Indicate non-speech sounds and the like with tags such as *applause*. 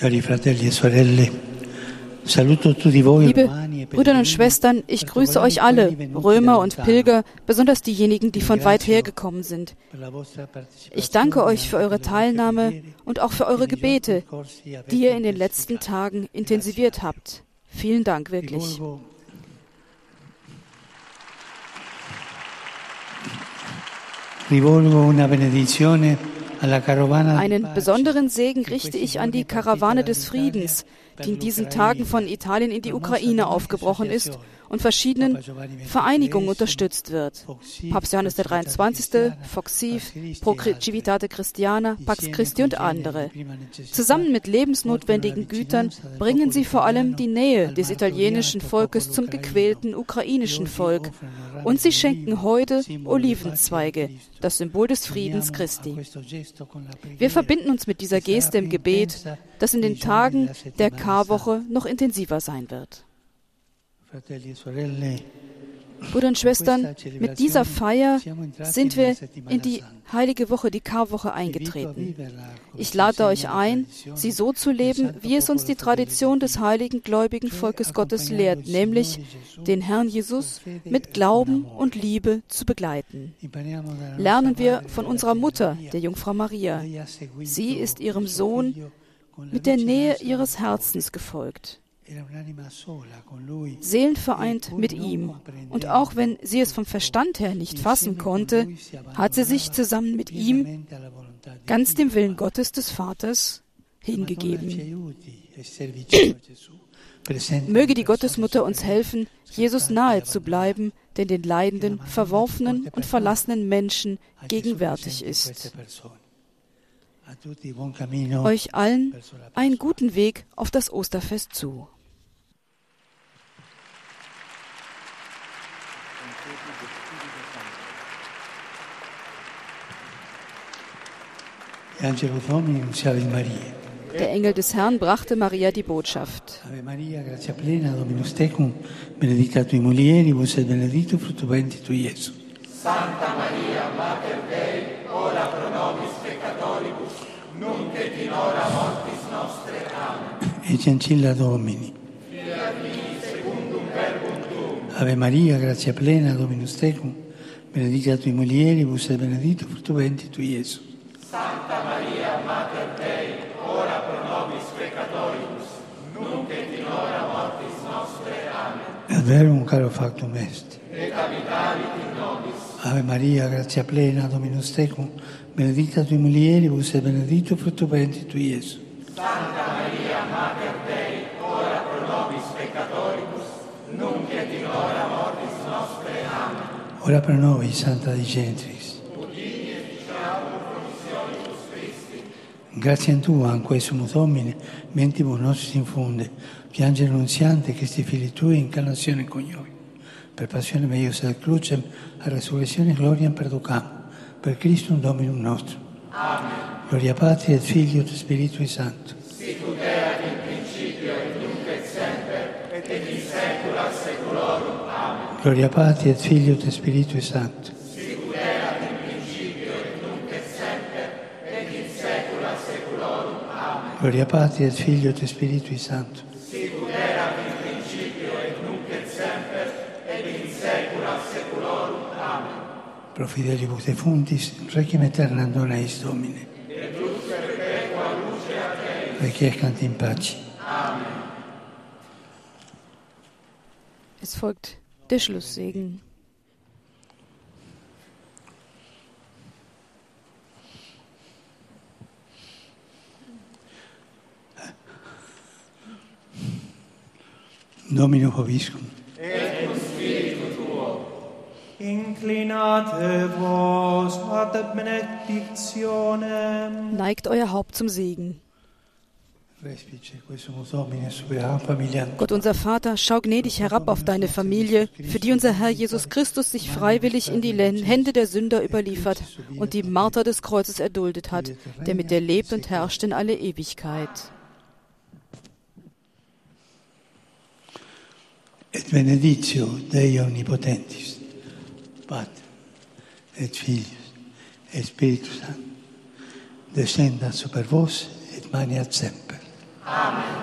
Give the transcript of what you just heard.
Liebe romani e Brüder und Schwestern, ich grüße euch alle, Römer und Pilger, besonders diejenigen, die von weit her gekommen sind. Ich danke euch für eure Teilnahme und auch für eure Gebete, die ihr in den letzten Tagen intensiviert habt. Vielen Dank wirklich. Rivolgo, una benedizione Einen besonderen Segen richte ich an die Karawane des Friedens, die in diesen Tagen von Italien in die Ukraine aufgebrochen ist und verschiedenen Vereinigungen unterstützt wird. Papst Johannes der 23., Foxiv, Pro Civitate Christiana, Pax Christi und andere. Zusammen mit lebensnotwendigen Gütern bringen sie vor allem die Nähe des italienischen Volkes zum gequälten ukrainischen Volk. Und sie schenken heute Olivenzweige, das Symbol des Friedens Christi. Wir verbinden uns mit dieser Geste im Gebet, das in den Tagen der Karwoche noch intensiver sein wird. E Brüder und Schwestern, mit dieser Feier sind wir in die heilige Woche, die Karwoche, eingetreten. Ich lade euch ein, sie so zu leben, wie es uns die Tradition des heiligen gläubigen Volkes Gottes lehrt, nämlich den Herrn Jesus mit Glauben und Liebe zu begleiten. Lernen wir von unserer Mutter, der Jungfrau Maria. Sie ist ihrem Sohn mit der Nähe ihres Herzens gefolgt. Seelenvereint mit ihm. Und auch wenn sie es vom Verstand her nicht fassen konnte, hat sie sich zusammen mit ihm ganz dem Willen Gottes des Vaters hingegeben. *clears throat* Möge die Gottesmutter uns helfen, Jesus nahe zu bleiben, der den leidenden, verworfenen und verlassenen Menschen gegenwärtig ist. Euch allen einen guten Weg auf das Osterfest zu. Der Engel des Herrn brachte Maria die Botschaft. Ave Maria, grazia plena, Dominus tecum, benedicta tui mulieribus et benedictus fructus ventris tui, Iesus. Santa Maria, Mater Dei, ora pro nobis peccatoribus, nunc et in hora mortis nostre. Amen. Ecce ancilla Domini. Ave Maria, grazia plena, Dominus Tecum, benedica tui mulieribus e benedito frutto venti tu Gesù. Santa Maria, Mater Dei, ora pro nobis peccatoribus, nunc et in hora mortis nostre. Amen. È vero un caro factum est. Et abitavit in nobis. Ave Maria, grazia plena, Dominus Tecum, benedicta tui mulieribus e benedito frutto venti tu Gesù. Santa Maria, Mater Dei, ora pro nobis peccatoribus, nunc et in hora mortis nostre. Amen. Ora per noi, Santa di Gentris. Udini e diciamo promissione Christi. Grazie a in Tua, anque sumus homine, mentibus si infonde, piange annunziante che sti fili canazione con noi. Per passione meius ad crucem, a resurrezione gloriam perducam, per Cristo un Dominum nostro. Amen. Gloria Patria, et Figlio e Spirito Santo. Gloria Patri et Figlio e Spirito Santo. Sicut erat in principio et nunc et semper et in saecula saeculorum. Amen. Gloria Patri et Figlio e Spirito Santo. Sicut erat in principio et nunc et semper et in saecula saeculorum. Amen. Pro fideli vos defuntis, requiem aeternam dona eis Domine. Et lux perpetua luce ad eis. Requiescant in pace. Amen. Es folgt der Schlusssegen. Domino Hoviscum. Inclinate vos ad benedictionem. Neigt euer Haupt zum Segen. Gott unser Vater, schau gnädig herab auf deine Familie, für die unser Herr Jesus Christus sich freiwillig in die Hände der Sünder überliefert und die Marter des Kreuzes erduldet hat, der mit dir lebt und herrscht in alle Ewigkeit. Et benedictio Dei Omnipotentis, Pater, et Filius, et Spiritus Sanctus, descenda super vos et maniat semper. Amen.